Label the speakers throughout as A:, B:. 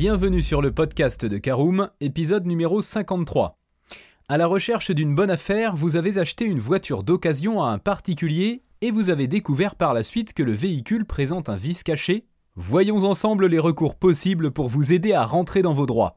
A: Bienvenue sur le podcast de Caroom, épisode numéro 53. À la recherche d'une bonne affaire, vous avez acheté une voiture d'occasion à un particulier et vous avez découvert par la suite que le véhicule présente un vice caché Voyons ensemble les recours possibles pour vous aider à rentrer dans vos droits.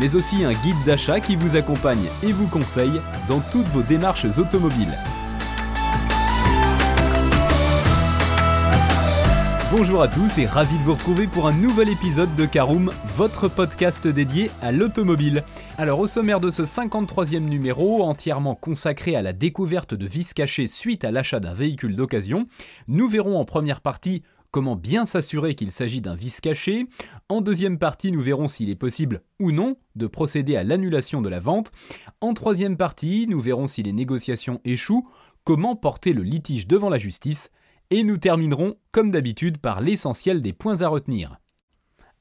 A: mais aussi un guide d'achat qui vous accompagne et vous conseille dans toutes vos démarches automobiles. Bonjour à tous et ravi de vous retrouver pour un nouvel épisode de Caroom, votre podcast dédié à l'automobile. Alors au sommaire de ce 53e numéro, entièrement consacré à la découverte de vis cachés suite à l'achat d'un véhicule d'occasion, nous verrons en première partie comment bien s'assurer qu'il s'agit d'un vice caché. En deuxième partie, nous verrons s'il est possible ou non de procéder à l'annulation de la vente. En troisième partie, nous verrons si les négociations échouent, comment porter le litige devant la justice. Et nous terminerons, comme d'habitude, par l'essentiel des points à retenir.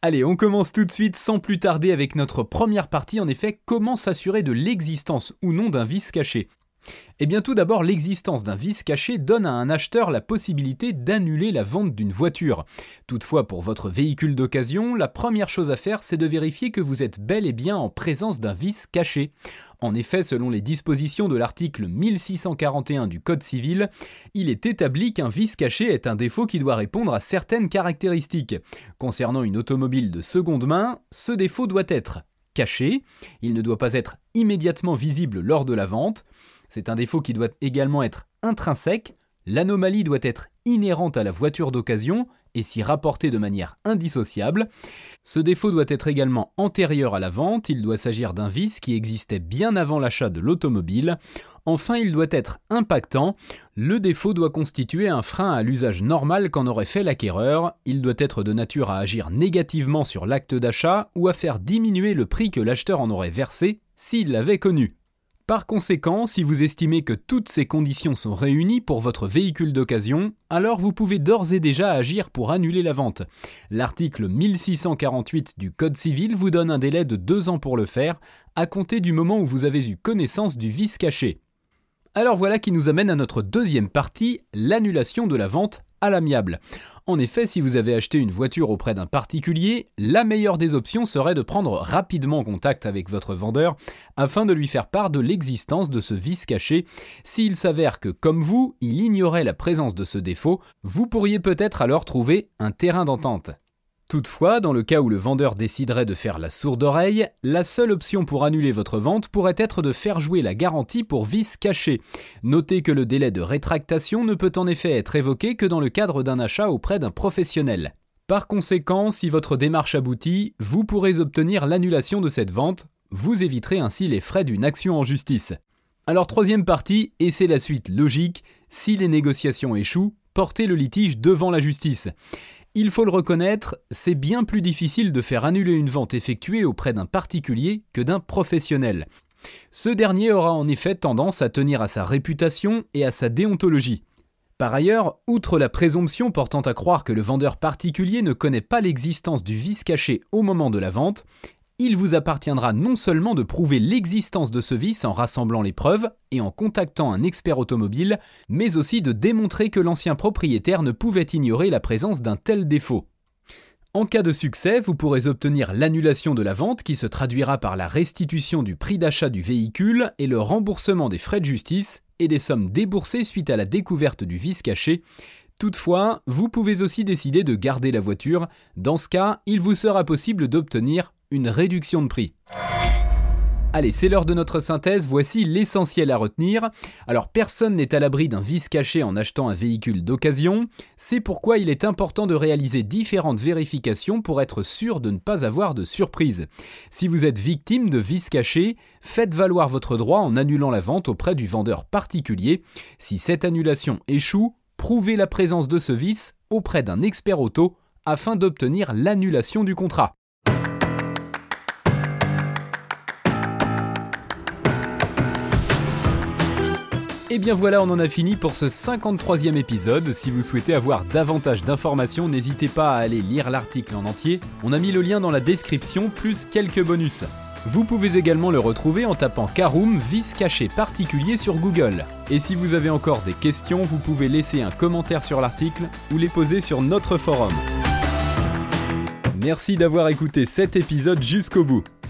A: Allez, on commence tout de suite sans plus tarder avec notre première partie, en effet, comment s'assurer de l'existence ou non d'un vice caché. Eh bien tout d'abord, l'existence d'un vice caché donne à un acheteur la possibilité d'annuler la vente d'une voiture. Toutefois, pour votre véhicule d'occasion, la première chose à faire, c'est de vérifier que vous êtes bel et bien en présence d'un vice caché. En effet, selon les dispositions de l'article 1641 du Code civil, il est établi qu'un vice caché est un défaut qui doit répondre à certaines caractéristiques. Concernant une automobile de seconde main, ce défaut doit être caché, il ne doit pas être immédiatement visible lors de la vente, c'est un défaut qui doit également être intrinsèque, l'anomalie doit être inhérente à la voiture d'occasion et s'y rapporter de manière indissociable. Ce défaut doit être également antérieur à la vente, il doit s'agir d'un vice qui existait bien avant l'achat de l'automobile. Enfin, il doit être impactant, le défaut doit constituer un frein à l'usage normal qu'en aurait fait l'acquéreur, il doit être de nature à agir négativement sur l'acte d'achat ou à faire diminuer le prix que l'acheteur en aurait versé s'il l'avait connu. Par conséquent, si vous estimez que toutes ces conditions sont réunies pour votre véhicule d'occasion, alors vous pouvez d'ores et déjà agir pour annuler la vente. L'article 1648 du Code civil vous donne un délai de deux ans pour le faire, à compter du moment où vous avez eu connaissance du vice caché. Alors voilà qui nous amène à notre deuxième partie, l'annulation de la vente à l'amiable. En effet, si vous avez acheté une voiture auprès d'un particulier, la meilleure des options serait de prendre rapidement contact avec votre vendeur afin de lui faire part de l'existence de ce vice caché. S'il s'avère que, comme vous, il ignorait la présence de ce défaut, vous pourriez peut-être alors trouver un terrain d'entente. Toutefois, dans le cas où le vendeur déciderait de faire la sourde oreille, la seule option pour annuler votre vente pourrait être de faire jouer la garantie pour vice caché. Notez que le délai de rétractation ne peut en effet être évoqué que dans le cadre d'un achat auprès d'un professionnel. Par conséquent, si votre démarche aboutit, vous pourrez obtenir l'annulation de cette vente, vous éviterez ainsi les frais d'une action en justice. Alors troisième partie, et c'est la suite logique, si les négociations échouent, portez le litige devant la justice. Il faut le reconnaître, c'est bien plus difficile de faire annuler une vente effectuée auprès d'un particulier que d'un professionnel. Ce dernier aura en effet tendance à tenir à sa réputation et à sa déontologie. Par ailleurs, outre la présomption portant à croire que le vendeur particulier ne connaît pas l'existence du vice caché au moment de la vente, il vous appartiendra non seulement de prouver l'existence de ce vice en rassemblant les preuves et en contactant un expert automobile, mais aussi de démontrer que l'ancien propriétaire ne pouvait ignorer la présence d'un tel défaut. En cas de succès, vous pourrez obtenir l'annulation de la vente qui se traduira par la restitution du prix d'achat du véhicule et le remboursement des frais de justice et des sommes déboursées suite à la découverte du vice caché. Toutefois, vous pouvez aussi décider de garder la voiture. Dans ce cas, il vous sera possible d'obtenir une réduction de prix. Allez, c'est l'heure de notre synthèse, voici l'essentiel à retenir. Alors personne n'est à l'abri d'un vice caché en achetant un véhicule d'occasion, c'est pourquoi il est important de réaliser différentes vérifications pour être sûr de ne pas avoir de surprise. Si vous êtes victime de vice caché, faites valoir votre droit en annulant la vente auprès du vendeur particulier. Si cette annulation échoue, prouvez la présence de ce vice auprès d'un expert auto afin d'obtenir l'annulation du contrat. Et bien voilà, on en a fini pour ce 53e épisode. Si vous souhaitez avoir davantage d'informations, n'hésitez pas à aller lire l'article en entier. On a mis le lien dans la description, plus quelques bonus. Vous pouvez également le retrouver en tapant Karoom vice caché particulier sur Google. Et si vous avez encore des questions, vous pouvez laisser un commentaire sur l'article ou les poser sur notre forum. Merci d'avoir écouté cet épisode jusqu'au bout.